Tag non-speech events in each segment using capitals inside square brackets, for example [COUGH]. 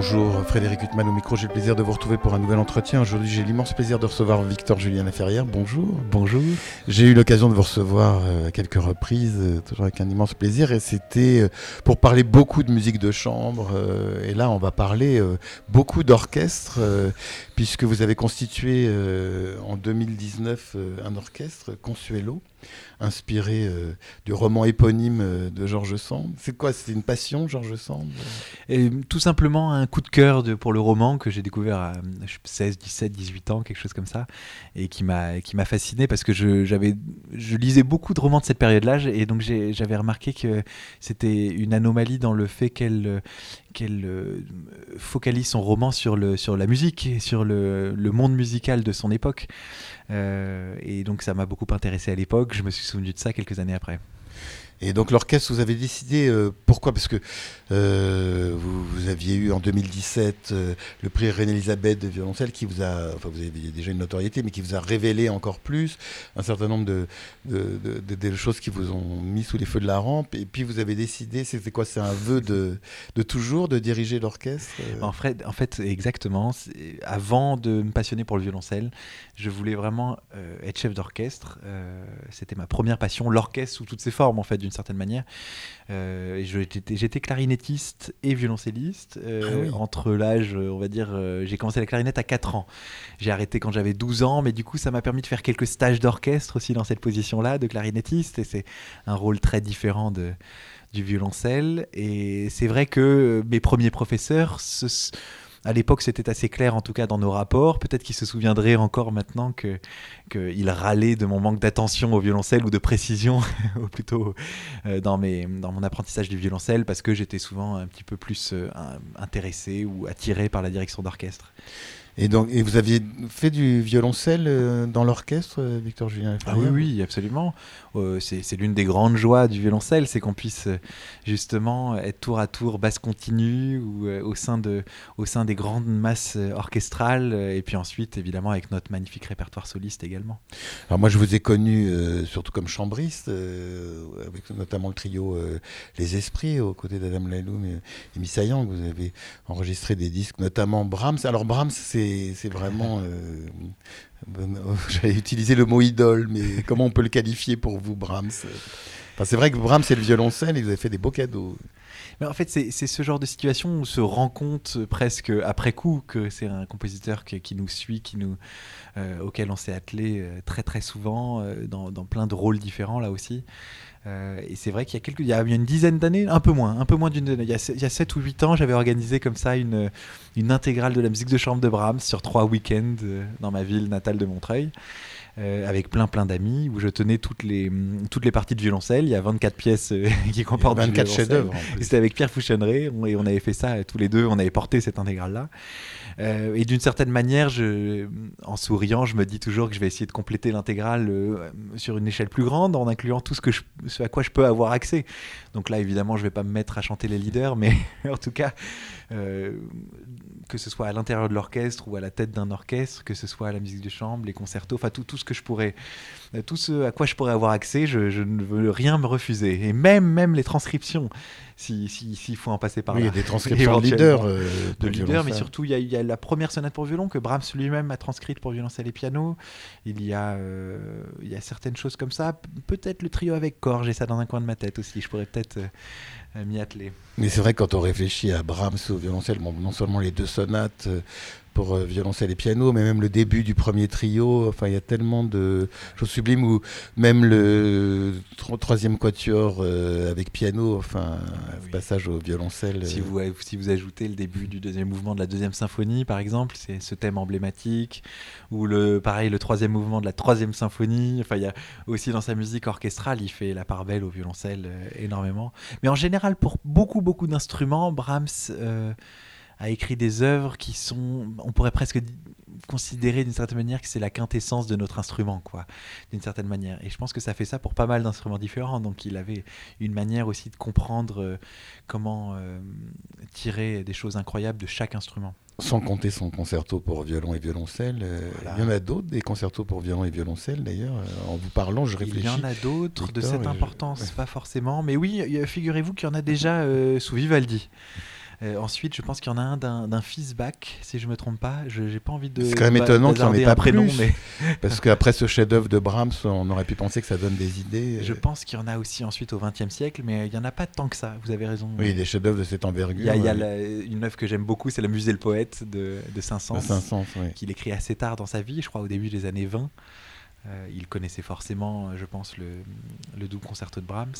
Bonjour, Frédéric Huttman au micro. J'ai le plaisir de vous retrouver pour un nouvel entretien. Aujourd'hui, j'ai l'immense plaisir de recevoir Victor Julien Laferrière. Bonjour. Bonjour. J'ai eu l'occasion de vous recevoir euh, à quelques reprises, euh, toujours avec un immense plaisir. Et c'était euh, pour parler beaucoup de musique de chambre. et là, on va parler beaucoup d'orchestre, puisque vous avez constitué en 2019 un orchestre, Consuelo inspiré euh, du roman éponyme euh, de Georges Sand. C'est quoi C'est une passion, Georges Sand et, Tout simplement un coup de cœur pour le roman que j'ai découvert à 16, 17, 18 ans, quelque chose comme ça, et qui m'a fasciné parce que je, je lisais beaucoup de romans de cette période-là, et donc j'avais remarqué que c'était une anomalie dans le fait qu'elle qu'elle euh, focalise son roman sur, le, sur la musique et sur le, monde musical de son époque. Euh, et donc ça m'a beaucoup intéressé à l'époque. Je me suis souvenu de ça quelques années après. Et donc l'orchestre, vous avez décidé, euh, pourquoi? Parce que euh, vous, aviez eu en 2017 euh, le prix Reine-Elisabeth de violoncelle qui vous a, enfin vous avez déjà une notoriété, mais qui vous a révélé encore plus un certain nombre de, choses qui vous ont mis sous les feux de la rampe. Et puis vous avez décidé, c'était quoi? C'est un vœu de, toujours de diriger l'orchestre? En fait, exactement. Avant de me passionner pour le violoncelle, je voulais vraiment être chef d'orchestre. C'était ma première passion, l'orchestre sous toutes ses formes en fait d'une certaine manière. Euh, J'étais clarinettiste et violoncelliste. Euh, ah entre l'âge, euh, on va dire, euh, j'ai commencé la clarinette à 4 ans. J'ai arrêté quand j'avais 12 ans, mais du coup, ça m'a permis de faire quelques stages d'orchestre aussi dans cette position-là, de clarinettiste. Et c'est un rôle très différent de, du violoncelle. Et c'est vrai que mes premiers professeurs, ce, à l'époque, c'était assez clair, en tout cas dans nos rapports. Peut-être qu'il se souviendrait encore maintenant que qu'il râlait de mon manque d'attention au violoncelle ou de précision, [LAUGHS] ou plutôt euh, dans, mes, dans mon apprentissage du violoncelle, parce que j'étais souvent un petit peu plus euh, intéressé ou attiré par la direction d'orchestre. Et donc, et vous aviez fait du violoncelle euh, dans l'orchestre, euh, Victor Julien Ah oui, oui, absolument. Euh, c'est l'une des grandes joies du violoncelle, c'est qu'on puisse justement être tour à tour basse continue ou au sein de, au sein des grandes masses orchestrales, et puis ensuite évidemment avec notre magnifique répertoire soliste également. Alors moi, je vous ai connu surtout comme chambriste, avec notamment le trio Les Esprits aux côtés d'Adam Laloum et, et Missa Vous avez enregistré des disques, notamment Brahms. Alors Brahms, c'est c'est vraiment. Euh, [LAUGHS] j'allais utiliser le mot idole, mais comment on peut le qualifier pour vous, Brahms? C'est vrai que Brahms, c'est le violoncelle et vous avez fait des beaux cadeaux. Mais en fait, c'est ce genre de situation où on se rend compte presque après coup que c'est un compositeur qui, nous suit, qui nous, euh, auquel on s'est attelé euh, très très souvent, dans, plein de rôles différents là aussi. Euh, et c'est vrai qu'il y a il y a une dizaine d'années, un peu moins, un peu moins d'une, il il y a 7 ou 8 ans, j'avais organisé comme ça une, une intégrale de la musique de chambre de Brahms sur trois week-ends euh, dans ma ville natale de Montreuil. Euh, avec plein plein d'amis où je tenais toutes les, toutes les parties de violoncelle. Il y a 24 pièces [LAUGHS] qui comportent 24 chefs-d'œuvre. C'était avec Pierre Fouchonneret et on avait fait ça tous les deux. On avait porté cette intégrale-là. Euh, et d'une certaine manière, je, en souriant, je me dis toujours que je vais essayer de compléter l'intégrale euh, sur une échelle plus grande, en incluant tout ce, que je, ce à quoi je peux avoir accès. Donc là, évidemment, je ne vais pas me mettre à chanter les leaders, mais [LAUGHS] en tout cas, euh, que ce soit à l'intérieur de l'orchestre ou à la tête d'un orchestre, que ce soit à la musique de chambre, les concertos, enfin tout, tout ce que je pourrais, tout ce à quoi je pourrais avoir accès, je, je ne veux rien me refuser. Et même, même les transcriptions s'il si, si, faut en passer par là. Il y a des [LAUGHS] transcriptions de leaders. Euh, de leaders, mais surtout, il y, a, il y, a, la première sonate pour violon que Brahms lui-même a transcrite pour violoncelle et piano. Il y, a, euh, il y a certaines choses comme ça. Peut-être le trio avec corps, j'ai ça dans un coin de ma tête aussi. Je pourrais peut-être euh, m'y atteler. Mais c'est vrai quand on réfléchit à Brahms au violoncelle, bon, non seulement les deux sonates, pour euh, violoncelle et piano, mais même le début du premier trio. Enfin, il y a tellement de choses sublimes ou même le troisième quatuor euh, avec piano. Enfin, ah passage au violoncelle. Si vous, si vous ajoutez le début du deuxième mouvement de la deuxième symphonie, par exemple, c'est ce thème emblématique. Ou le pareil, le troisième mouvement de la troisième symphonie. Enfin, il y a aussi dans sa musique orchestrale, il fait la part belle au violoncelle énormément. Mais en général, pour beaucoup beaucoup d'instruments, Brahms a écrit des œuvres qui sont, on pourrait presque considérer d'une certaine manière que c'est la quintessence de notre instrument, quoi, d'une certaine manière. Et je pense que ça fait ça pour pas mal d'instruments différents. Donc il avait une manière aussi de comprendre euh, comment euh, tirer des choses incroyables de chaque instrument. Sans compter son concerto pour violon et violoncelle. Euh, il y en a d'autres, des concertos pour violon et violoncelle d'ailleurs. En vous parlant, je réfléchis. Il y en a d'autres de cette importance, pas forcément. Mais oui, figurez-vous qu'il y en a déjà sous Vivaldi. Euh, ensuite, je pense qu'il y en a un d'un fils bac, si je me trompe pas. Je n'ai pas envie de. C'est quand même étonnant qu'il n'y en ait pas prénom, mais [LAUGHS] parce qu'après ce chef-d'œuvre de Brahms, on aurait pu penser que ça donne des idées. Je pense qu'il y en a aussi ensuite au XXe siècle, mais il n'y en a pas tant que ça. Vous avez raison. Oui, des chefs-d'œuvre de cette envergure. Il y a, une œuvre que j'aime beaucoup, c'est La Musée le poète de, de Saint-Saëns, Saint oui. qu'il écrit assez tard dans sa vie, je crois au début des années 20. Euh, il connaissait forcément, je pense, le, le doux concerto de Brahms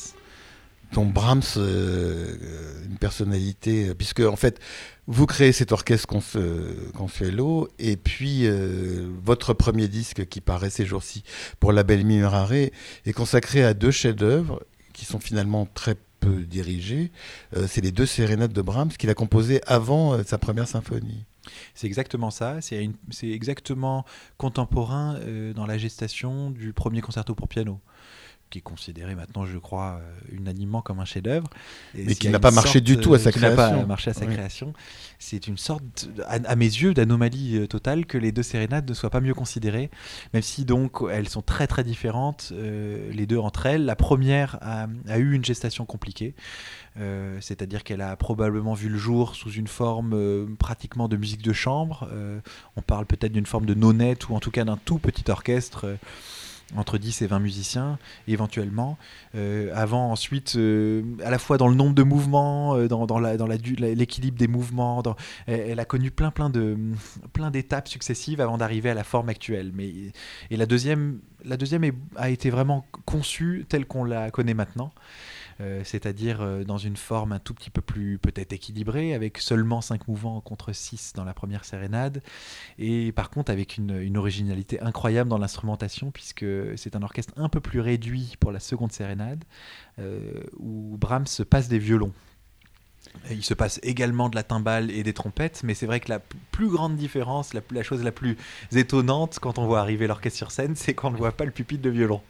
dont Brahms, euh, une personnalité, puisque en fait, vous créez cet orchestre Consuelo, et puis euh, votre premier disque qui paraît ces jours-ci pour la belle Mimurare est consacré à deux chefs-d'œuvre qui sont finalement très peu dirigés. Euh, c'est les deux sérénades de Brahms qu'il a composées avant sa première symphonie. C'est exactement ça. C'est exactement contemporain dans la gestation du premier concerto pour piano qui est considéré maintenant, je crois, euh, unanimement comme un chef-d'œuvre. Mais qui n'a pas marché du tout à sa création. Qui n'a pas marché à sa création. C'est une sorte, à, mes yeux, d'anomalie euh, totale que les deux sérénades ne soient pas mieux considérées, même si donc elles sont très très différentes, euh, les deux entre elles. La première a, eu une gestation compliquée. c'est-à-dire qu'elle a probablement vu le jour sous une forme pratiquement de musique de chambre. on parle peut-être d'une forme de nonette ou en tout cas d'un tout petit orchestre entre 10 et 20 musiciens éventuellement. Euh, avant ensuite euh, à la fois dans le nombre de mouvements euh, dans, l'équilibre des mouvements dans, elle, a connu plein plein de plein d'étapes successives avant d'arriver à la forme actuelle. Mais et la deuxième la deuxième a été vraiment conçue telle qu'on la connaît maintenant euh, c'est-à-dire euh, dans une forme un tout petit peu plus peut-être équilibrée, avec seulement 5 mouvements contre 6 dans la première sérénade, et par contre avec une, originalité incroyable dans l'instrumentation, puisque c'est un orchestre un peu plus réduit pour la seconde sérénade, euh, où Brahms se passe des violons. Il se passe également de la timbale et des trompettes, mais c'est vrai que la plus grande différence, la, la, chose la plus étonnante quand on voit arriver l'orchestre sur scène, c'est qu'on ne voit pas le pupitre de violon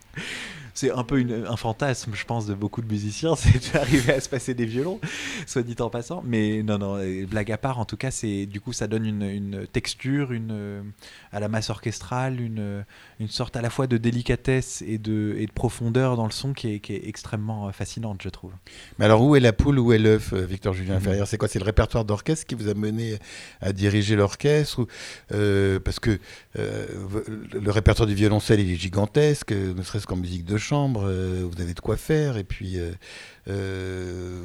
c'est un peu un fantasme, je pense, de beaucoup de musiciens, [LAUGHS] c'est d'arriver à se passer des violons, soit dit en passant. Mais non, non, blague à part, en tout cas, c'est du coup, ça donne une, texture, une, à la masse orchestrale, une, une sorte à la fois de délicatesse et de, et de profondeur dans le son qui est, qui est, extrêmement euh, fascinante, je trouve. Mais alors, où est la poule, où est l'œuf, euh, Victor Julien. Ferrière? C'est quoi? C'est le répertoire d'orchestre qui vous a mené à diriger l'orchestre euh, Parce que le répertoire du violoncelle, il est gigantesque, ne serait-ce qu'en musique de chambre, vous avez de quoi faire, et puis euh,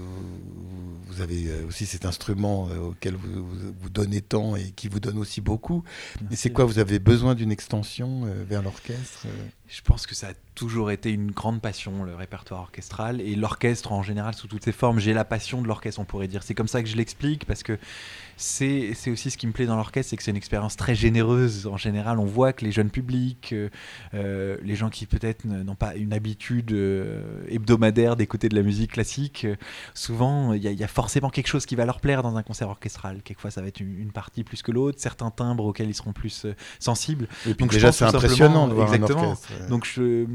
vous avez euh, aussi cet instrument euh, auquel vous, vous, donnez tant et qui vous donne aussi beaucoup. Mais c'est quoi Vous avez besoin d'une extension vers l'orchestre Je pense que ça a toujours été une grande passion, le répertoire orchestral et l'orchestre en général sous toutes ses formes. J'ai la passion de l'orchestre, on pourrait dire. C'est comme ça que je l'explique parce que c'est aussi ce qui me plaît dans l'orchestre, c'est que c'est une expérience très généreuse. En général, on voit que les jeunes publics, les gens qui peut-être n'ont pas une habitude hebdomadaire d'écouter de la musique classique, euh, souvent il y, a forcément quelque chose qui va leur plaire dans un concert orchestral. Quelquefois ça va être une, partie plus que l'autre, certains timbres auxquels ils seront plus euh, sensibles. Et puis Donc, déjà c'est impressionnant de voir exactement. un orchestre. Donc je,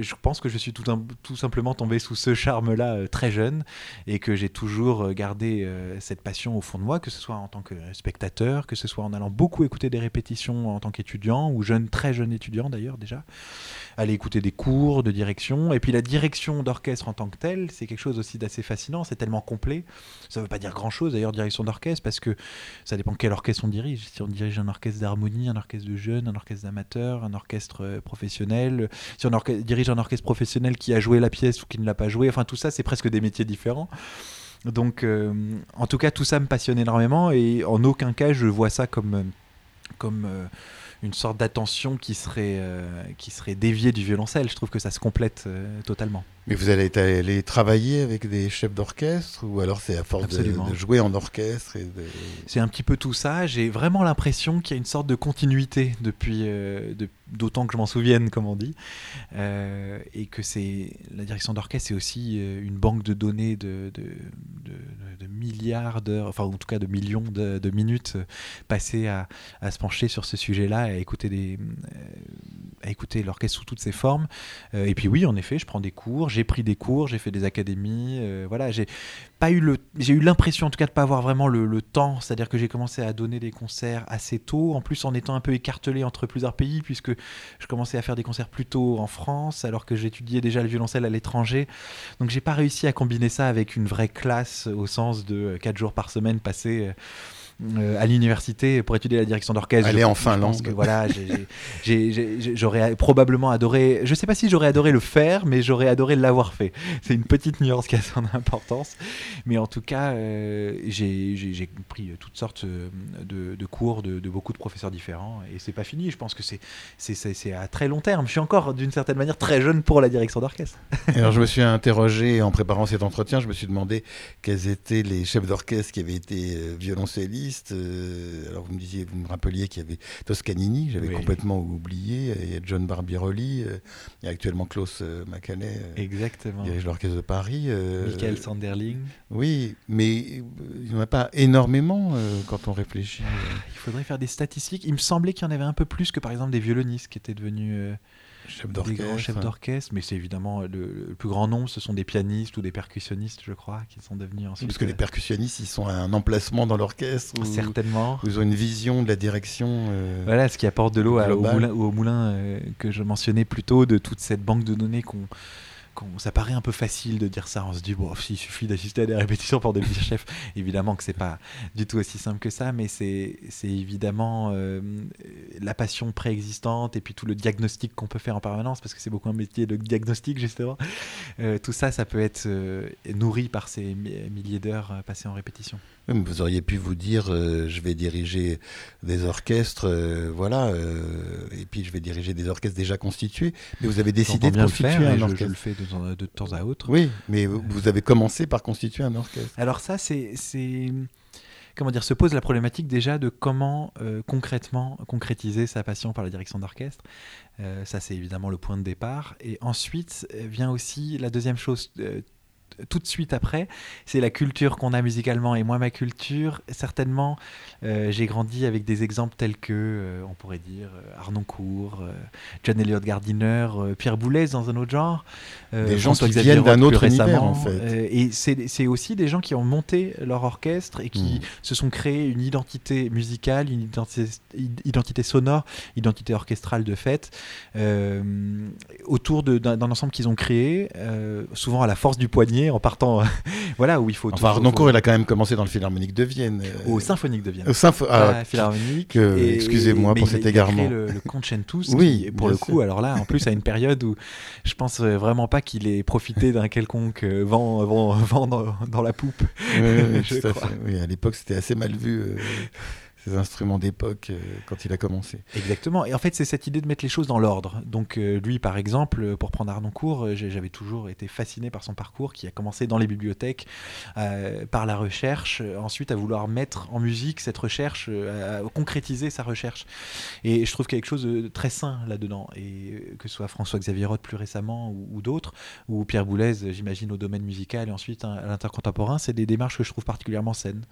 je, pense que je suis tout, tout simplement tombé sous ce charme-là euh, très jeune et que j'ai toujours gardé cette passion au fond de moi, que ce soit en tant que spectateur, que ce soit en allant beaucoup écouter des répétitions en tant qu'étudiant ou jeune, très jeune étudiant d'ailleurs déjà aller écouter des cours de direction. Et puis la direction d'orchestre en tant que telle, c'est quelque chose aussi d'assez fascinant, c'est tellement complet. Ça ne veut pas dire grand-chose d'ailleurs, direction d'orchestre, parce que ça dépend quel orchestre on dirige. Si on dirige un orchestre d'harmonie, un orchestre de jeunes, un orchestre d'amateurs, un orchestre euh, professionnel, si on dirige un orchestre professionnel qui a joué la pièce ou qui ne l'a pas joué, enfin tout ça, c'est presque des métiers différents. Donc, euh, en tout cas, tout ça me passionne énormément et en aucun cas je vois ça comme, euh, comme une sorte d'attention qui serait, euh, qui serait déviée du violoncelle. Je trouve que ça se complète euh, totalement. Mais vous allez aller travailler avec des chefs d'orchestre ou alors c'est à force de, de, jouer en orchestre de... C'est un petit peu tout ça. J'ai vraiment l'impression qu'il y a une sorte de continuité depuis, euh, d'autant que je m'en souvienne, comme on dit, euh, et que c'est la direction d'orchestre, c'est aussi euh, une banque de données de, milliards d'heures, enfin en tout cas de millions de, minutes passées à, à, se pencher sur ce sujet-là, à écouter des, à écouter l'orchestre sous toutes ses formes. et puis oui, en effet, je prends des cours j'ai pris des cours, j'ai fait des académies. Euh, voilà, j'ai pas eu le, j'ai eu l'impression en tout cas de pas avoir vraiment le, temps. C'est-à-dire que j'ai commencé à donner des concerts assez tôt, en plus en étant un peu écartelé entre plusieurs pays, puisque je commençais à faire des concerts plus tôt en France, alors que j'étudiais déjà le violoncelle à l'étranger. Donc j'ai pas réussi à combiner ça avec une vraie classe au sens de 4 jours par semaine passés euh, euh, à l'université pour étudier la direction d'orchestre. Aller en Finlande. voilà, j'aurais probablement adoré. Je sais pas si j'aurais adoré le faire, mais j'aurais adoré l'avoir fait. C'est une petite nuance qui a son importance, mais en tout cas, euh, j'ai pris toutes sortes euh, de, cours de, beaucoup de professeurs différents, et c'est pas fini. Je pense que c'est c'est à très long terme. Je suis encore d'une certaine manière très jeune pour la direction d'orchestre. Alors je me suis interrogé en préparant cet entretien. Je me suis demandé quels étaient les chefs d'orchestre qui avaient été violoncellistes euh, alors vous me disiez, vous me rappeliez qu'il y avait Toscanini, j'avais complètement oublié. Il y a John Barbirolli, euh, il y a actuellement Klaus euh, Macanet, Exactement. dirige l'orchestre de Paris. Michael Sanderling. Oui, mais il n'y en a pas énormément quand on réfléchit. Il faudrait faire des statistiques. Il me semblait qu'il y en avait un peu plus que par exemple des violonistes qui étaient devenus chef d'orchestre. chefs d'orchestre, mais c'est évidemment le, plus grand nombre, ce sont des pianistes ou des percussionnistes, je crois, qui sont devenus ensuite. Parce que les euh, percussionnistes, ils sont à un emplacement dans l'orchestre. Certainement. ils ont une vision de la direction. Euh, voilà, ce qui apporte de l'eau au moulin, au moulin euh, que je mentionnais plus tôt, de toute cette banque de données qu'on ça paraît un peu facile de dire ça. On se dit, bon, il suffit d'assister à des répétitions pour devenir chef. [LAUGHS] Évidemment que c'est pas du tout aussi simple que ça, mais c'est évidemment euh, la passion préexistante et puis tout le diagnostic qu'on peut faire en permanence, parce que c'est beaucoup un métier de diagnostic, justement. Euh, tout ça, ça peut être euh, nourri par ces milliers d'heures passées en répétition. Vous auriez pu vous dire, je vais diriger des orchestres, voilà, et puis je vais diriger des orchestres déjà constitués, mais vous avez décidé de constituer un orchestre. Je, le fais de, de, temps à autre. Oui, mais vous avez commencé par constituer un orchestre. Alors ça, c'est comment dire, se pose la problématique déjà de comment euh, concrètement concrétiser sa passion par la direction d'orchestre. Euh, ça, c'est évidemment le point de départ. Et ensuite euh, vient aussi la deuxième chose tout de suite après, c'est la culture qu'on a musicalement. Et moi, ma culture, certainement, euh, j'ai grandi avec des exemples tels que, euh, on pourrait dire, euh, Arnoncourt, John Elliott Gardiner, Pierre Boulez dans un autre genre. des gens qui viennent d'un autre univers, en fait. et c'est aussi des gens qui ont monté leur orchestre et qui hmm. se sont créés une identité musicale, une identité, identité sonore, identité orchestrale de fait, autour d'un ensemble qu'ils ont créé, souvent à la force du poignet en partant. [LAUGHS] voilà, où il faut. Enfin, Arnoncourt, il a quand même commencé dans le Philharmonique de Vienne. Euh, au Symphonique de Vienne. Au ah, Philharmonique. Excusez-moi pour cet égarement. Il a le, le Concentus. [LAUGHS] oui. Qui, pour le coup, alors là, en plus, à une période où je pense vraiment pas qu'il ait profité d'un quelconque euh, vent, vent, [LAUGHS] vent dans, la poupe. Oui, à, oui, à l'époque, c'était assez mal vu. Euh instruments d'époque euh, quand il a commencé. Exactement. Et en fait, c'est cette idée de mettre les choses dans l'ordre. Donc, euh, lui, par exemple, pour prendre Arnoncourt, euh, j'avais toujours été fasciné par son parcours qui a commencé dans les bibliothèques, par la recherche, ensuite à vouloir mettre en musique cette recherche, à concrétiser sa recherche. Et je trouve quelque chose de très sain là-dedans. Et que ce soit François-Xavier Roth plus récemment ou, d'autres, ou Pierre Boulez, j'imagine, au domaine musical et ensuite hein, à l'intercontemporain, c'est des démarches que je trouve particulièrement saines.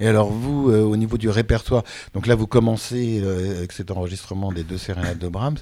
Et alors vous, euh, au niveau du répertoire, donc là vous commencez euh, avec cet enregistrement des deux sérénades de Brahms,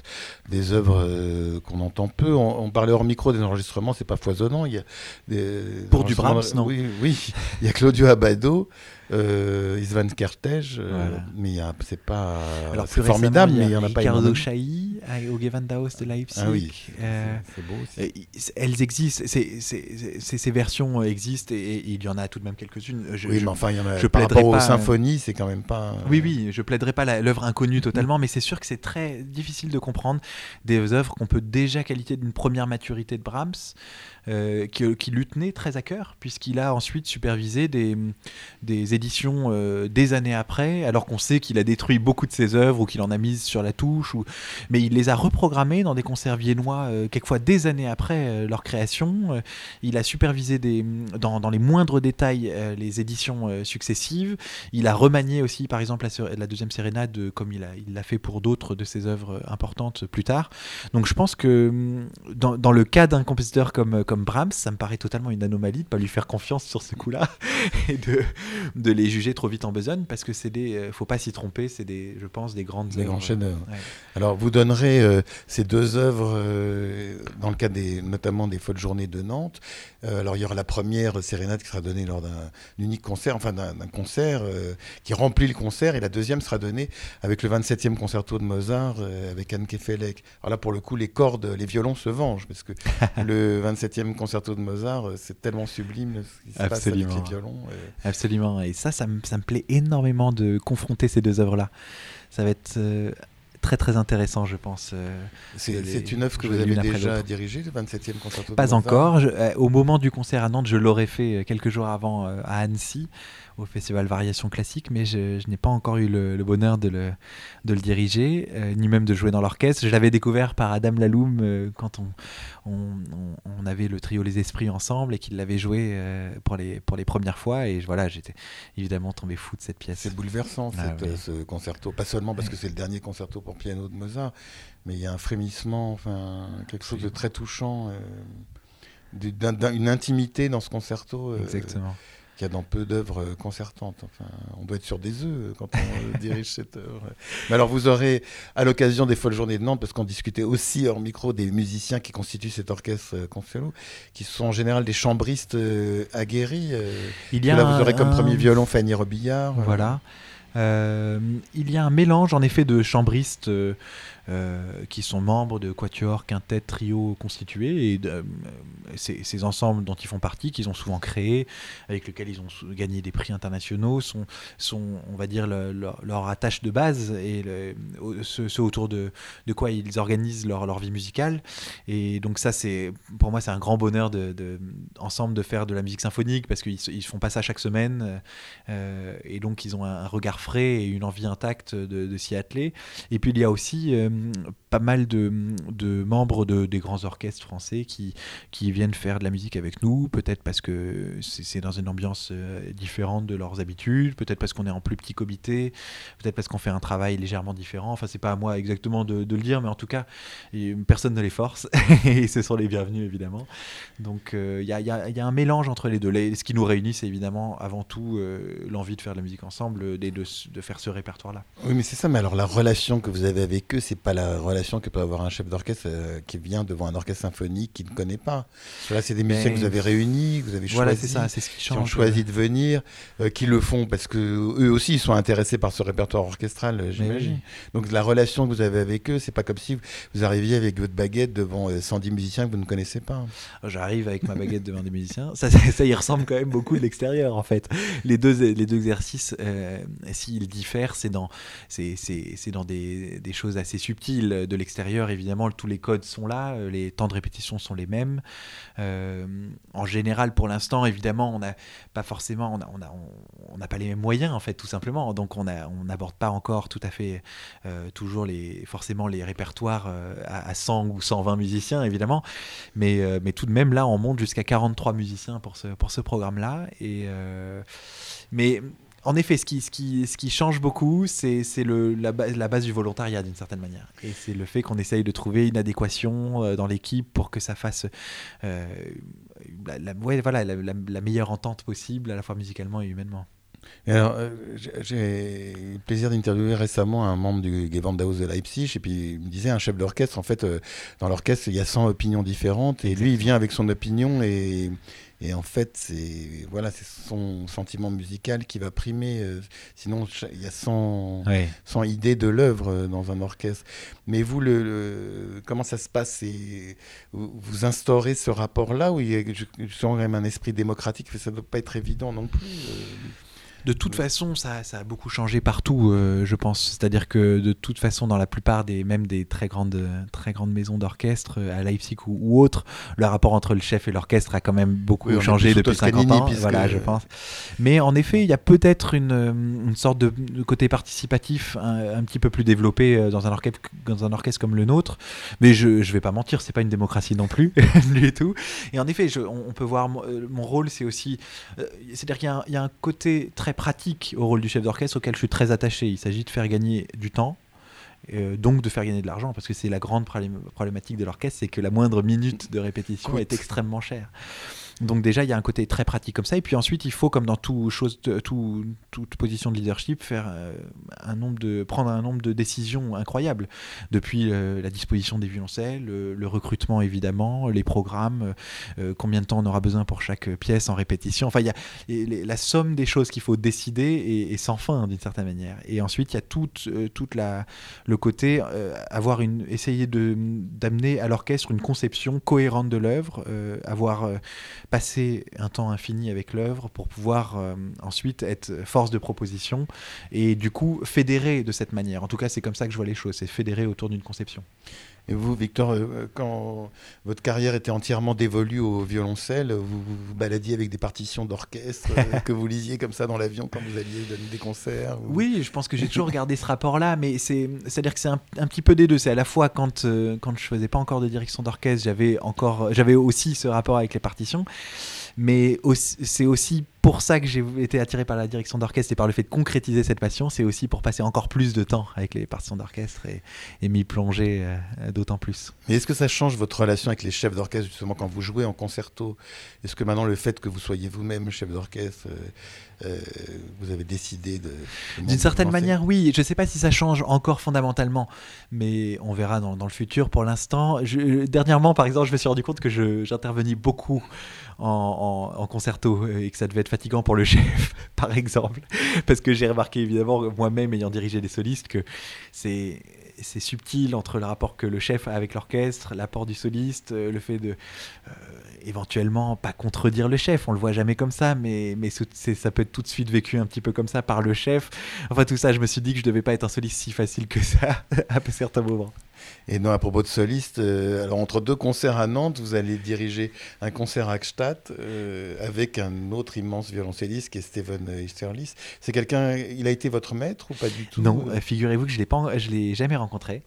des œuvres euh, qu'on entend peu. On, parlait hors micro des enregistrements, c'est pas foisonnant. Il y a des, Pour du Brahms, non Oui, oui. Il y a Claudio Abado euh, Isvan Kertész, euh, mais c'est pas Alors, c'est formidable, mais il y en a pas. Ricardo Chailly au Gewandhaus de Leipzig. Ah oui, euh, c'est beau. Aussi. Elles existent, ces versions existent et, il y en a tout de même quelques-unes. oui, mais enfin, il y en a. Je par rapport aux symphonies, c'est quand même pas. Oui, oui, je plaiderai pas l'œuvre inconnue totalement, mais c'est sûr que c'est très difficile de comprendre des œuvres qu'on peut déjà qualifier d'une première maturité de Brahms. Euh, qui, qui, lui tenait très à cœur, puisqu'il a ensuite supervisé des, des éditions euh, des années après, alors qu'on sait qu'il a détruit beaucoup de ses œuvres ou qu'il en a mises sur la touche. Ou... Mais il les a reprogrammés dans des concerts viennois, quelquefois des années après leur création. il a supervisé dans, les moindres détails les éditions successives. Il a remanié aussi, par exemple, la, deuxième sérénade, comme il l'a fait pour d'autres de ses œuvres importantes plus tard. Donc je pense que hum, dans, le cas d'un compositeur comme, comme Brahms, ça me paraît totalement une anomalie de pas lui faire confiance sur ce coup-là [LAUGHS] et de, de les juger trop vite en besogne parce que c'est des, euh, faut pas s'y tromper, c'est des, je pense, des grandes des grands chefs-d'œuvre. Alors vous donnerez euh, ces deux œuvres euh, dans le cas des, notamment des Folles Journées de Nantes. alors il y aura la première sérénade qui sera donnée lors d'un unique concert, enfin d'un concert qui remplit le concert, et la deuxième sera donnée avec le 27e concerto de Mozart avec Anne Kefelec. Alors là pour le coup les cordes, les violons se vengent parce que [LAUGHS] le 27e concerto de Mozart c'est tellement sublime ce qui se passe avec les violons. Absolument. Et ça, ça me, ça me, plaît énormément de confronter ces deux œuvres-là. Ça va être euh, très très intéressant, je pense. Euh, c'est une œuvre que vous avez déjà dirigée, le 27e concerto Pas encore. Euh, au moment du concert à Nantes, je l'aurais fait quelques jours avant à Annecy au festival Variation Classique, mais je, n'ai pas encore eu le, bonheur de le, de le diriger, euh, ni même de jouer dans l'orchestre. Je l'avais découvert par Adam Laloum euh, quand on, on, avait le trio Les Esprits ensemble et qu'il l'avait joué euh, pour, les, pour les premières fois. Et voilà, j'étais évidemment tombé fou de cette pièce. C'est bouleversant ah ce concerto, pas seulement parce que c'est le dernier concerto pour piano de Mozart, mais il y a un frémissement, enfin, quelque chose de très touchant. une intimité dans ce concerto. Exactement qu'il y a dans peu d'œuvres euh, concertantes. Enfin, on doit être sur des œufs euh, quand on euh, [LAUGHS] dirige cette œuvre. Mais alors, vous aurez, à l'occasion des Folles Journées de Nantes, parce qu'on discutait aussi hors micro des musiciens qui constituent cet orchestre Consuelo, qui sont en général des chambristes aguerris. Il y a là, vous aurez comme premier violon Fanny Robillard. Voilà. il y a un mélange, en effet, de chambristes euh, qui sont membres de quatuor, quintet, trio constitués, et euh, ces, ensembles dont ils font partie, qu'ils ont souvent créés, avec lesquels ils ont gagné des prix internationaux, sont, sont on va dire, leur attache de base et ce, autour de, de, quoi ils organisent leur, leur, vie musicale. Et donc ça, c'est pour moi, c'est un grand bonheur de, de, ensemble de faire de la musique symphonique parce qu'ils ils font pas ça chaque semaine, euh, et donc ils ont un, regard frais et une envie intacte de, s'y atteler. Et puis il y a aussi pas mal de, membres de, des grands orchestres français qui, qui viennent faire de la musique avec nous, peut-être parce que c'est dans une ambiance euh, différente de leurs habitudes, peut-être parce qu'on est en plus petit comité, peut-être parce qu'on fait un travail légèrement différent. Enfin, c'est pas à moi exactement de, le dire, mais en tout cas, personne ne les force [LAUGHS] et ce sont les bienvenus évidemment. Donc euh, il y, a, y, a, un mélange entre les deux. ce qui nous réunit, c'est évidemment avant tout euh, l'envie de faire de la musique ensemble, et de, de faire ce répertoire-là. Oui, mais c'est ça. Mais alors la relation que vous avez avec eux, c'est pas la relation que peut avoir un chef d'orchestre euh, qui vient devant un orchestre symphonique qu'il ne connaît pas. Là, c'est des musiciens que vous avez réunis, que vous avez voilà, choisi, ça, ce qui, qui, ont choisi de venir, euh, qui le font parce que eux aussi ils sont intéressés par ce répertoire orchestral, euh, j'imagine. Donc la relation que vous avez avec eux, c'est pas comme si vous arriviez avec votre baguette devant 110 musiciens que vous ne connaissez pas. J'arrive avec ma baguette devant des musiciens. Ça, ça, y ressemble quand même beaucoup de l'extérieur en fait. Les deux, les deux exercices, s'ils diffèrent, c'est dans, c'est, dans des, des choses assez subtiles de l'extérieur, évidemment, tous les codes sont là, euh, les temps de répétition sont les mêmes. Euh, en général, pour l'instant, évidemment, on n'a pas forcément, on n'a a, on, pas les mêmes moyens, en fait, tout simplement. Donc, on n'aborde pas encore tout à fait euh, toujours les, forcément les répertoires à, 100 ou 120 musiciens, évidemment. Mais, mais tout de même, là, on monte jusqu'à 43 musiciens pour ce, pour ce programme-là. Et mais en effet, ce qui, change beaucoup, c'est la, base du volontariat d'une certaine manière. Et c'est le fait qu'on essaye de trouver une adéquation euh, dans l'équipe pour que ça fasse euh, la, meilleure entente possible, à la fois musicalement et humainement. euh, j'ai eu le plaisir d'interviewer récemment un membre du Gewandhaus de Leipzig, et puis il me disait, un chef d'orchestre, en fait, dans l'orchestre, il y a 100 opinions différentes, et lui, il vient avec son opinion, et et en fait, c'est voilà, c'est son sentiment musical qui va primer. Euh, sinon, il y a 100, idées de l'œuvre euh, dans un orchestre. Mais vous, le, comment ça se passe? Vous, instaurez ce rapport-là où il y a même un esprit démocratique Ça ne doit pas être évident non plus. Euh. De toute façon, ça, ça, a beaucoup changé partout, euh, je pense. C'est-à-dire que de toute façon, dans la plupart des, même des très grandes, très grandes maisons d'orchestre, à Leipzig ou, ou autres, le rapport entre le chef et l'orchestre a quand même beaucoup changé depuis 50 ans. Voilà, je pense. Mais en effet, il y a peut-être une, une, sorte de, côté participatif un, petit peu plus développé euh, dans un, orchestre, dans un orchestre comme le nôtre. Mais je ne vais pas mentir, c'est pas une démocratie non plus, [LAUGHS] du tout. Et en effet, je, on, peut voir euh, mon rôle, c'est aussi. C'est-à-dire qu'il y, y, a un côté très pratique au rôle du chef d'orchestre auquel je suis très attaché. Il s'agit de faire gagner du temps, euh, donc de faire gagner de l'argent, parce que c'est la grande problématique de l'orchestre, c'est que la moindre minute de répétition est extrêmement chère. Donc déjà, il y a un côté très pratique comme ça. Et puis ensuite, il faut, comme dans tout chose, tout, toute position de leadership, faire euh, un nombre de, prendre un nombre de décisions incroyables. Depuis euh, la disposition des violoncelles, le, recrutement évidemment, les programmes, euh, combien de temps on aura besoin pour chaque pièce en répétition. Enfin, il y a la somme des choses qu'il faut décider et, sans fin d'une certaine manière. Et ensuite, il y a tout toute la, le côté avoir une, essayer de d'amener à l'orchestre une conception cohérente de l'œuvre, avoir passer un temps infini avec l'œuvre pour pouvoir euh, ensuite être force de proposition et du coup fédérer de cette manière. En tout cas, c'est comme ça que je vois les choses, c'est fédérer autour d'une conception. Et vous, Victor, euh, quand votre carrière était entièrement dévolue au violoncelle, vous vous baladiez avec des partitions d'orchestre euh, [LAUGHS] que vous lisiez comme ça dans l'avion quand vous alliez donner des concerts Oui, je pense que j'ai toujours gardé ce rapport-là, mais c'est-à-dire que c'est un, petit peu des deux. C'est à la fois quand, quand je faisais pas encore de direction d'orchestre, j'avais aussi ce rapport avec les partitions, mais c'est aussi pour ça que j'ai été attiré par la direction d'orchestre et par le fait de concrétiser cette passion. C'est aussi pour passer encore plus de temps avec les partitions d'orchestre et, m'y plonger euh, d'autant plus. Mais est-ce que ça change votre relation avec les chefs d'orchestre justement quand vous jouez en concerto? Est-ce que maintenant le fait que vous soyez vous-même chef d'orchestre, euh, euh, vous avez décidé de... D'une certaine manière, oui. Je ne sais pas si ça change encore fondamentalement, mais on verra dans, le futur. Pour l'instant, dernièrement, par exemple, je me suis rendu compte que j'intervenais beaucoup en, concerto et que ça devait être fatigant pour le [LAUGHS] chef, par exemple. Parce que j'ai remarqué, évidemment, moi-même ayant dirigé des solistes, que c'est c'est subtil entre le rapport que le chef a avec l'orchestre, l'apport du soliste, euh, le fait de euh, éventuellement pas contredire le chef. On le voit jamais comme ça, mais, mais ça peut être tout de suite vécu un petit peu comme ça par le chef. Enfin, tout ça, je me suis dit que je devais pas être un soliste si facile que ça [LAUGHS] à certains moments. Et non, à propos de soliste, euh, alors entre deux concerts à Nantes, vous allez diriger un concert à Gstaad euh, avec un autre immense violoncelliste qui est Steven Easterlis. C'est quelqu'un, il a été votre maître ou pas du tout? Non, euh, figurez-vous que je ne l'ai jamais rencontré,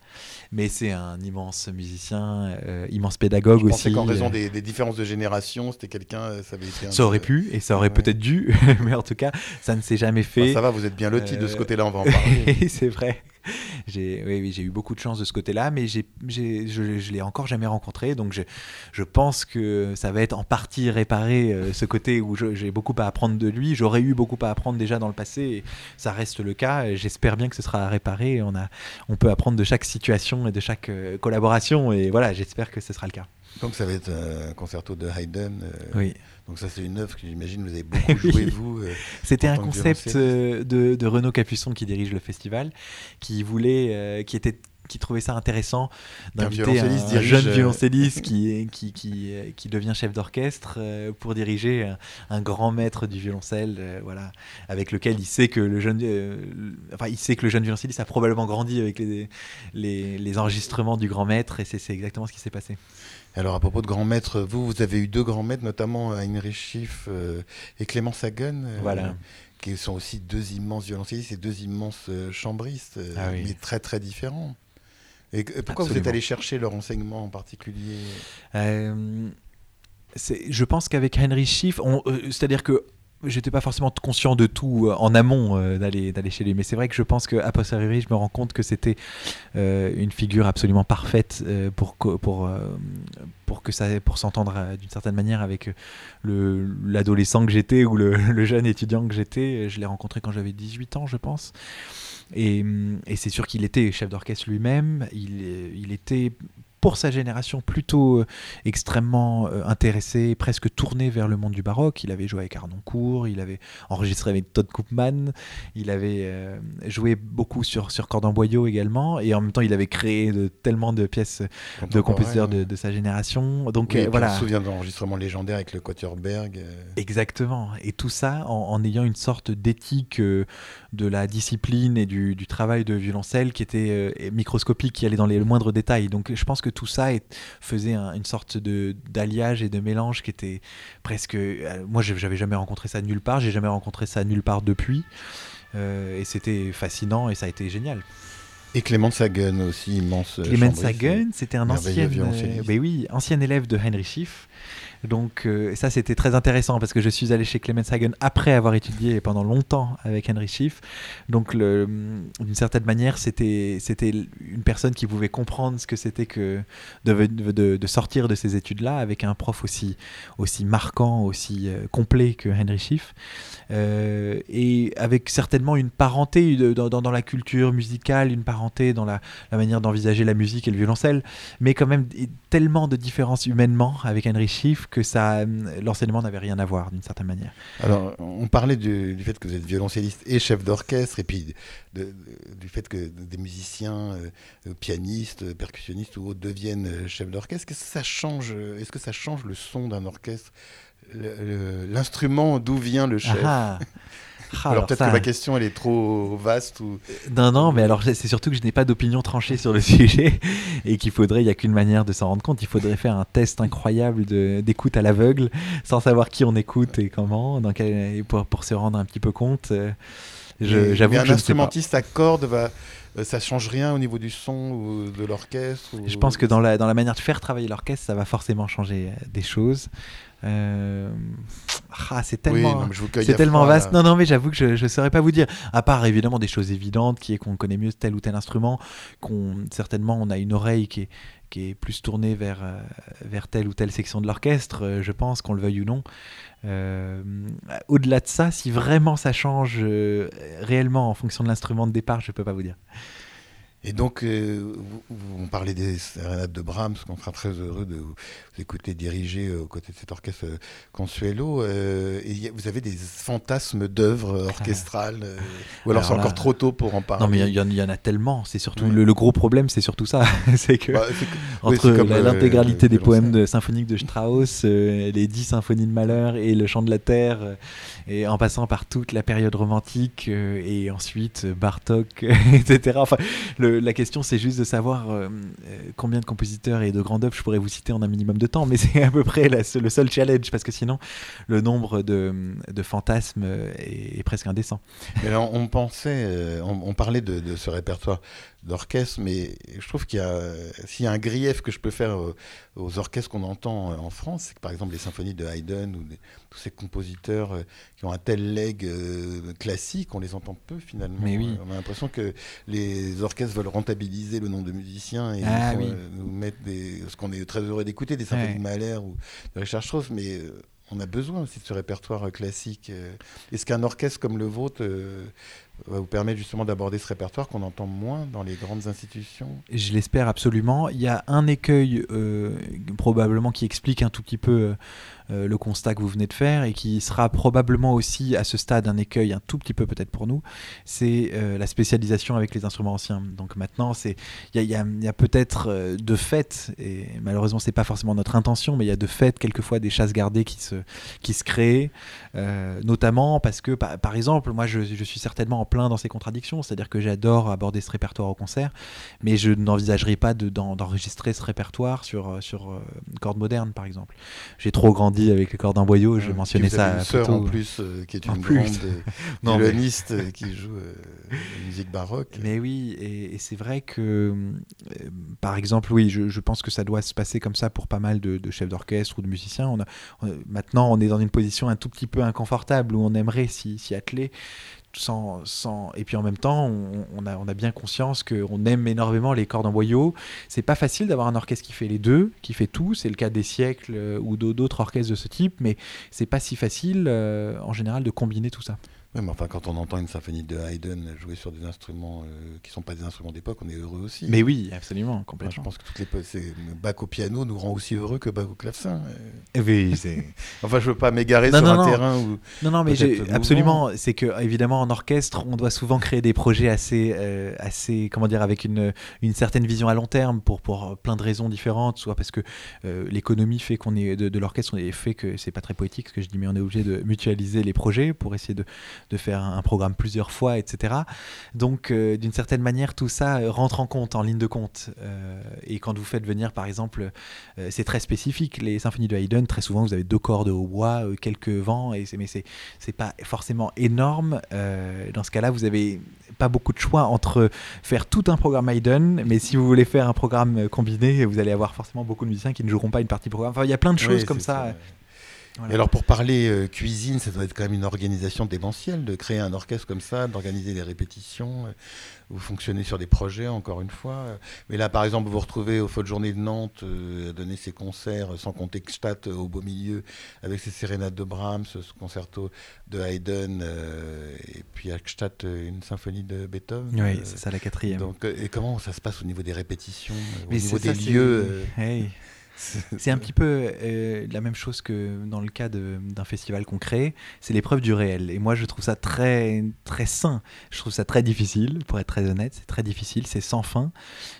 mais c'est un immense musicien, immense pédagogue je aussi. qu'en raison des, différences de génération, c'était quelqu'un, ça avait été. ça aurait pu et ça aurait peut-être dû, [LAUGHS] mais en tout cas, ça ne s'est jamais fait. ça va, vous êtes bien loti de ce côté-là, on va en parler. [LAUGHS] c'est vrai [LAUGHS] j'ai oui, j'ai eu beaucoup de chance de ce côté-là, mais j'ai, je, je l'ai encore jamais rencontré, donc je, je, pense que ça va être en partie réparé euh, ce côté où j'ai beaucoup à apprendre de lui. J'aurais eu beaucoup à apprendre déjà dans le passé, et ça reste le cas. J'espère bien que ce sera réparé. On a, on peut apprendre de chaque situation et de chaque euh, collaboration, et voilà, j'espère que ce sera le cas. Donc ça va être un concerto de Haydn. Euh, oui. Donc ça c'est une œuvre que j'imagine vous avez [LAUGHS] beaucoup joué vous. Euh, C'était un concept euh, de, de, Renaud Capuçon qui dirige le festival, qui voulait, qui était qui trouvait ça intéressant d'inviter un, jeune violoncelliste qui, [LAUGHS] qui, qui, qui, devient chef d'orchestre pour diriger un, grand maître du violoncelle, voilà, avec lequel il sait que le jeune, enfin, il sait que le jeune violoncelliste a probablement grandi avec les, les, les enregistrements du grand maître, et c'est exactement ce qui s'est passé. Alors à propos de grands maîtres, vous, vous avez eu deux grands maîtres, notamment Heinrich Schiff euh, et Clément Sagan. Euh, voilà. Qui sont aussi deux immenses violoncellistes et deux immenses euh, chambristes, ah mais très très différents. Et pourquoi vous êtes allé chercher leur enseignement en particulier? Je pense qu'avec Heinrich Schiff, c'est-à-dire que j'étais pas forcément conscient de tout euh, en amont euh, d'aller d'aller chez lui. Mais c'est vrai que je pense qu'à posteriori je me rends compte que c'était euh, une figure absolument parfaite pour pour pour que ça pour s'entendre d'une certaine manière avec le l'adolescent que j'étais ou le, [LAUGHS] le, jeune étudiant que j'étais. Je l'ai rencontré quand j'avais 18 ans je pense. Et, et c'est sûr qu'il était chef d'orchestre lui-même. Il, il était pour sa génération, plutôt euh, extrêmement euh, intéressé, presque tourné vers le monde du baroque. Il avait joué avec Arnoncourt, il avait enregistré avec Todd Koopman, il avait euh, joué beaucoup sur, sur corde en boyau également, et en même temps, il avait créé de, tellement de pièces de compositeurs de, de, sa génération. Donc oui, voilà. On se souvient d'enregistrements légendaires avec le Quatuorberg. Exactement. Et tout ça en, en ayant une sorte d'éthique de la discipline et du, du, travail de violoncelle qui était microscopique, qui allait dans les moindres détails. Donc je pense que tout ça est, faisait un, une sorte de d'alliage et de mélange qui était presque. Euh, moi, j'avais jamais rencontré ça nulle part. J'ai jamais rencontré ça nulle part depuis. Euh, et c'était fascinant et ça a été génial. Et Clément Sagan aussi, immense. Clément Sagan, c'était un ancien, euh, ben oui, ancien élève de Heinrich Schiff. Donc euh, ça c'était très intéressant parce que je suis allé chez Clemens Hagen après avoir étudié pendant longtemps avec Henry Schiff. Donc d'une certaine manière c'était une personne qui pouvait comprendre ce que c'était que de, de, sortir de ces études-là avec un prof aussi aussi marquant, aussi euh, complet que Henry Schiff. Euh, et avec certainement une parenté dans, dans, la culture musicale, une parenté dans la manière d'envisager la musique et le violoncelle, mais quand même tellement de différences humainement avec Henry Schiff que ça, l'enseignement n'avait rien à voir d'une certaine manière. Alors, on parlait du, du, fait que vous êtes violoncelliste et chef d'orchestre, et puis de, de, du fait que des musiciens, euh, pianistes, percussionnistes ou autres deviennent euh, chefs d'orchestre. Qu'est-ce que ça change Est-ce que ça change le son d'un orchestre? L'instrument, d'où vient le chef? Ah. Ah, alors, peut-être ça... que ma question elle est trop vaste ou non non mais alors c'est surtout que je n'ai pas d'opinion tranchée sur le [LAUGHS] sujet et qu'il faudrait il n'y a qu'une manière de s'en rendre compte. Il faudrait faire un test incroyable d'écoute à l'aveugle sans savoir qui on écoute et comment dans quel, pour, pour se rendre un petit peu compte j'avoue que un instrumentiste à cordes va ça change rien au niveau du son ou de l'orchestre ou... Je pense que dans la, dans la manière de faire travailler l'orchestre, ça va forcément changer des choses. Euh... Ah, c'est tellement, oui, c'est tellement froid, vaste. Là. Non, non, mais j'avoue que je ne saurais pas vous dire. À part évidemment des choses évidentes, qui est qu'on connaît mieux tel ou tel instrument, qu'on certainement on a une oreille qui est, qui est plus tournée vers, euh, vers telle ou telle section de l'orchestre, euh, je pense, qu'on le veuille ou non. Euh, Au-delà de ça, si vraiment ça change euh, réellement en fonction de l'instrument de départ, je peux pas vous dire. Et donc, euh, on parlait des sérénades de Brahms, qu'on sera très heureux de vous écouter diriger euh, aux côtés de cet orchestre euh, Consuelo. Euh, et vous avez des fantasmes d'œuvres orchestrales euh, Ou alors, alors c'est encore trop tôt pour en parler Non, mais il y, y, en a tellement. C'est surtout le, le, gros problème, c'est surtout ça. [LAUGHS] c'est que bah, entre oui, l'intégralité des poèmes de, symphoniques de Strauss, les dix symphonies de Malheur et le chant de la terre, et en passant par toute la période romantique et ensuite Bartok, [LAUGHS] etc. Enfin, la question, c'est juste de savoir euh, combien de compositeurs et de grands œuvres je pourrais vous citer en un minimum de temps, mais [LAUGHS] c'est à peu près le seul challenge, parce que sinon, le nombre de, fantasmes est, presque indécent. Mais là, on pensait, euh, on, parlait de ce répertoire d'orchestre, mais je trouve qu'il y a, s'il y a un grief que je peux faire aux, aux orchestres qu'on entend en France, c'est que par exemple les symphonies de Haydn ou des, tous ces compositeurs qui ont un tel leg euh, classique, on les entend peu finalement. Mais oui. On a l'impression que les orchestres veulent rentabiliser le nom de musiciens et ah, nous, oui. euh, nous mettre des, ce qu'on est très heureux d'écouter, des symphonies ouais. de Mahler ou de Richard Strauss, mais euh, on a besoin aussi de ce répertoire classique. Est-ce qu'un orchestre comme le vôtre va vous permettre justement d'aborder ce répertoire qu'on entend moins dans les grandes institutions Je l'espère absolument. Il y a un écueil euh, probablement qui explique un tout petit peu euh, le constat que vous venez de faire et qui sera probablement aussi à ce stade un écueil un tout petit peu peut-être pour nous, c'est euh, la spécialisation avec les instruments anciens. Donc maintenant, il y a, peut-être euh, de fait, et malheureusement c'est pas forcément notre intention, mais il y a de fait quelquefois des chasses gardées qui se, qui se créent, euh, notamment parce que par, exemple, moi je, suis certainement en plein dans ces contradictions, c'est-à-dire que j'adore aborder ce répertoire au concert, mais je n'envisagerai pas d'enregistrer de, ce répertoire sur, sur euh, corde moderne par exemple. J'ai trop grandi avec les cordes en boyau, je mentionnais ça. Une sœur en plus euh, qui est une grande [LAUGHS] violoniste mais... qui joue euh, musique baroque. Mais oui, et, et c'est vrai que, euh, par exemple, oui, je, je, pense que ça doit se passer comme ça pour pas mal de, de chefs d'orchestre ou de musiciens. On a, on, maintenant, on est dans une position un tout petit peu inconfortable où on aimerait s'y atteler sans, sans... Et puis en même temps, on, a bien conscience qu'on aime énormément les cordes en boyau. C'est pas facile d'avoir un orchestre qui fait les deux, qui fait tout. C'est le cas des siècles euh, ou d'autres orchestres de ce type, mais c'est pas si facile euh, en général de combiner tout ça. Oui, mais enfin, quand on entend une symphonie de Haydn jouer sur des instruments euh, qui ne sont pas des instruments d'époque, on est heureux aussi. Mais oui, absolument, Enfin, je complètement. pense que toutes les Bach au piano nous rend aussi heureux que Bach au clavecin. euh. Eh oui, [LAUGHS] c'est- Enfin, je veux pas m'égarer sur non, un non. terrain où. Non, non, mais absolument. C'est que évidemment en orchestre, on doit souvent créer des projets assez, euh, assez, comment dire, avec une, une certaine vision à long terme pour pour plein de raisons différentes, soit parce que euh, l'économie fait qu'on est de, de l'orchestre, on est fait que c'est pas très poétique ce que je dis, mais on est obligé de mutualiser les projets pour essayer de, de faire un, programme plusieurs fois, etc. Donc, euh, d'une certaine manière, tout ça euh, rentre en compte, en ligne de compte. Euh, et quand vous faites venir, par exemple, euh, c'est très spécifique. Les symphonies de Haydn, très souvent, vous avez deux cordes au bois, euh, quelques vents, et mais c'est, pas forcément énorme. Dans ce cas-là, vous avez pas beaucoup de choix entre faire tout un programme Haydn, mais si vous voulez faire un programme combiné, vous allez avoir forcément beaucoup de musiciens qui ne joueront pas une partie programme. Enfin, il y a plein de choses Oui, comme ça. Ouais. Voilà. Et alors, pour parler euh, cuisine, ça doit être quand même une organisation démentielle de créer un orchestre comme ça, d'organiser des répétitions. euh, Vous fonctionnez sur des projets, encore une fois. euh. Mais là, par exemple, vous vous retrouvez au Faux de Journée de Nantes euh, à donner ses concerts, euh, sans compter euh, au beau milieu, avec ses sérénades de Brahms, ce concerto de Haydn, euh, et puis à euh, une symphonie de Beethoven. Oui, euh, c'est ça la quatrième. donc, euh, et comment ça se passe au niveau des répétitions, euh, au niveau des ça, lieux euh, Hey. C'est un petit peu euh, la même chose que dans le cas d'un festival qu'on crée, c'est l'épreuve du réel. Et moi, je trouve ça très, très sain. Je trouve ça très difficile, pour être très honnête. C'est très difficile, c'est sans fin,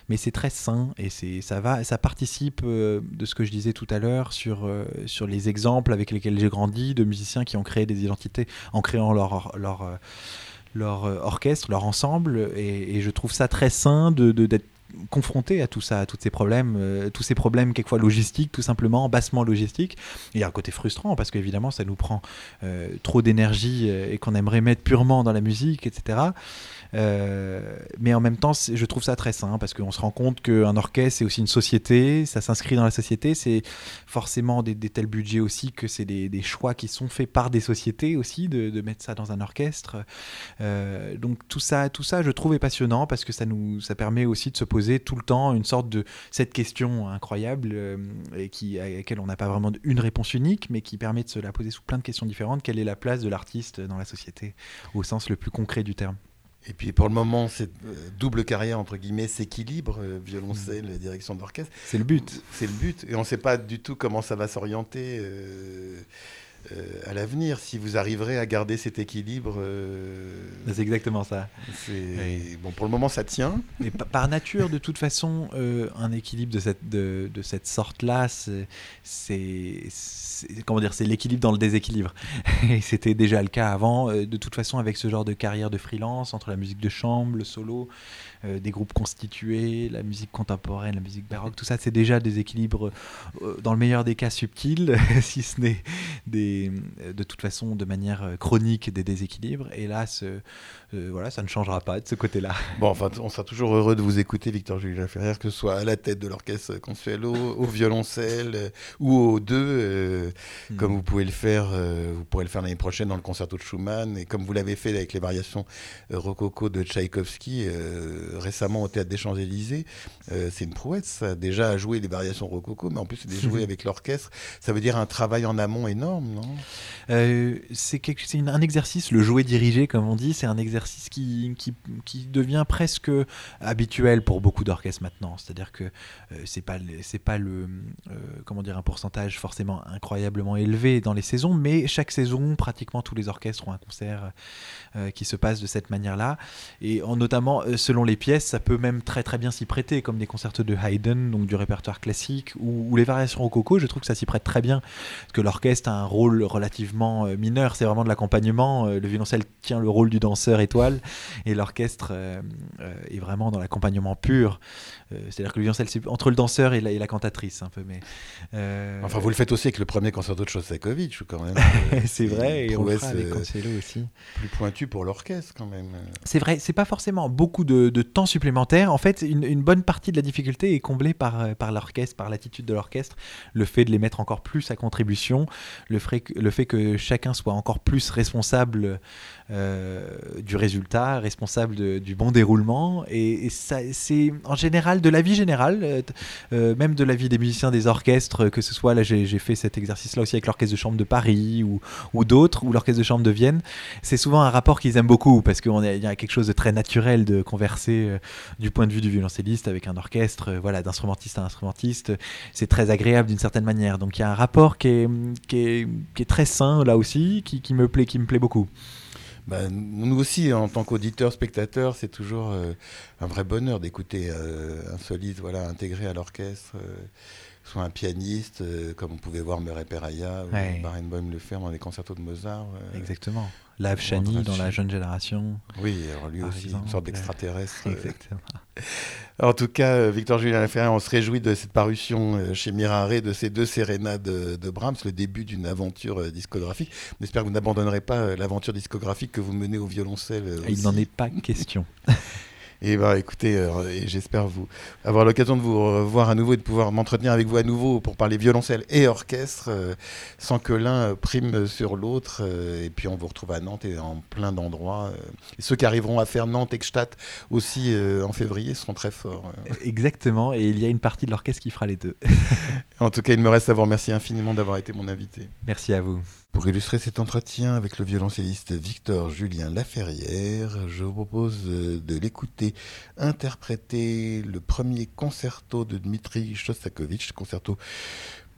mais c'est très sain et ça va, ça participe euh, de ce que je disais tout à l'heure sur, euh, sur les exemples avec lesquels j'ai grandi, de musiciens qui ont créé des identités en créant leur, leur, leur orchestre, leur ensemble. Et, et je trouve ça très sain de- d'être confronté à tout ça, à tous ces problèmes, euh, tous ces problèmes quelquefois logistiques, tout simplement, bassement logistiques. Il y a un côté frustrant parce qu'évidemment, ça nous prend euh, trop d'énergie euh, et qu'on aimerait mettre purement dans la musique, etc. Mais en même temps, je trouve ça très sain parce qu'on se rend compte qu'un orchestre, c'est aussi une société, ça s'inscrit dans la société, c'est forcément des, tels budgets aussi que c'est des, choix qui sont faits par des sociétés aussi de, mettre ça dans un orchestre. Donc tout ça, tout ça, je trouve est passionnant parce que ça nous, ça permet aussi de se poser tout le temps une sorte de cette question incroyable euh, et qui à laquelle on n'a pas vraiment une réponse unique, mais qui permet de se la poser sous plein de questions différentes. Quelle est la place de l'artiste dans la société au sens le plus concret du terme? Et puis pour le moment, cette euh, double carrière, entre guillemets, s'équilibre, euh, violoncelle, Mm. direction d'orchestre. C'est le but. C'est le but. Et on ne sait pas du tout comment ça va s'orienter euh, euh, à l'avenir. Si vous arriverez à garder cet équilibre, euh, C'est exactement ça. Oui. Bon, pour le moment, ça tient. Mais pa- par nature, de toute façon, euh, un équilibre de cette, de, de cette sorte-là, c'est- comment dire, c'est l'équilibre dans le déséquilibre. [LAUGHS] Et c'était déjà le cas avant. Euh, De toute façon, avec ce genre de carrière de freelance, entre la musique de chambre, le solo, euh, des groupes constitués, la musique contemporaine, la musique baroque, tout ça, c'est déjà des équilibres, euh, dans le meilleur des cas, subtils, [LAUGHS] si ce n'est des, euh, de toute façon, de manière chronique, des déséquilibres. Et là, ce, voilà, ça ne changera pas de ce côté-là. Bon, enfin, on sera toujours heureux de vous écouter, Victor Jules Ferrière, que ce soit à la tête de l'orchestre Consuelo, au violoncelle ou aux deux, comme vous pouvez le faire, vous pourrez le faire l'année prochaine dans le concerto de Schumann, et comme vous l'avez fait avec les variations rococo de Tchaïkovski euh, récemment au Théâtre des Champs-Élysées. Euh, c'est une prouesse, ça, déjà à jouer les variations rococo, mais en plus c'est de jouer [LAUGHS] avec l'orchestre. Ça veut dire un travail en amont énorme, non? Euh, c'est un exercice, le jouer dirigé, comme on dit, c'est un exercice qui, qui, qui devient presque habituel pour beaucoup d'orchestres maintenant. C'est-à-dire que euh, c'est pas pas le comment dire un pourcentage forcément incroyablement élevé dans les saisons, mais chaque saison, pratiquement tous les orchestres ont un concert euh, qui se passe de cette manière-là. Et en, notamment euh, selon les pièces, ça peut même très très bien s'y prêter, comme des concertos de Haydn, donc du répertoire classique, ou, ou les variations rococo. Je trouve que ça s'y prête très bien parce que l'orchestre a un rôle relativement euh, mineur, c'est vraiment de l'accompagnement. euh, le violoncelle tient le rôle du danseur étoile et l'orchestre euh, est vraiment dans l'accompagnement pur. Euh, C'est-à-dire que le violoncelle, c'est entre le danseur et la, et la cantatrice un peu. Mais, euh, Enfin, vous le faites aussi avec le premier concerto de Shostakovich, quand même. [LAUGHS] c'est vrai, et on le fera avec aussi. plus pointu pour l'orchestre, quand même. C'est vrai, c'est pas forcément beaucoup de, de temps supplémentaire. En fait, une, bonne partie de la difficulté est comblée par, par l'orchestre, par l'attitude de l'orchestre, le fait de les mettre encore plus à contribution, le fait que chacun soit encore plus responsable du résultat, responsable du bon déroulement. Et, c'est en général de la vie générale, même de la vie des musiciens des orchestres, que ce soit, là j'ai fait cet exercice-là aussi avec l'orchestre de chambre de Paris ou, d'autres, ou l'orchestre de chambre de Vienne, c'est souvent un rapport qu'ils aiment beaucoup parce qu'il y a quelque chose de très naturel de converser euh, du point de vue du violoncelliste avec un orchestre, euh, voilà, d'instrumentiste à instrumentiste. C'est très agréable d'une certaine manière. Donc il y a un rapport qui est, très sain là aussi, qui, me plaît, qui me plaît beaucoup. Bah, nous aussi, en tant qu'auditeurs, spectateurs, c'est toujours euh, un vrai bonheur d'écouter un soliste voilà, intégré à l'orchestre soit un pianiste, euh, comme on pouvait voir Murray Peraya ou Barenboim le faire dans les concertos de Mozart. Euh, Exactement. Lav Chani dans la jeune génération. Oui, alors lui aussi, une sorte d'extraterrestre. Exactement. [LAUGHS] en tout cas, euh, Victor Julien Laferrière, on se réjouit de cette parution chez Mirare de ces deux sérénades de, Brahms, le début d'une aventure discographique. J'espère que vous n'abandonnerez pas l'aventure discographique que vous menez au violoncelle. Il n'en est pas question. [LAUGHS] Et bah écoutez, euh, j'espère vous avoir l'occasion de vous revoir à nouveau et de pouvoir m'entretenir avec vous à nouveau pour parler violoncelle et orchestre, euh, sans que l'un prime sur l'autre. Euh, et puis on vous retrouve à Nantes et en plein d'endroits. ceux qui arriveront à faire Nantes et Gstaad aussi en février seront très forts. Exactement, et il y a une partie de l'orchestre qui fera les deux. [LAUGHS] en tout cas, il me reste à vous remercier infiniment d'avoir été mon invité. Merci à vous. Pour illustrer cet entretien avec le violoncelliste Victor Julien Laferrière, je vous propose de l'écouter interpréter le premier concerto de Dmitri Shostakovich, concerto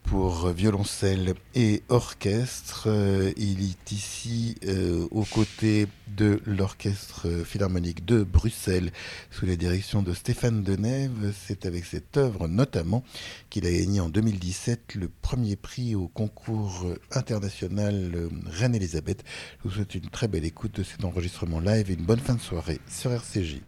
pour violoncelle et orchestre. Euh, il est ici euh, aux côtés de l'Orchestre Philharmonique de Bruxelles sous la direction de Stéphane Denève. C'est avec cette œuvre notamment qu'il a gagné en 2017 le premier prix au concours international euh, Reine-Elisabeth. Je vous souhaite une très belle écoute de cet enregistrement live et une bonne fin de soirée sur RCJ.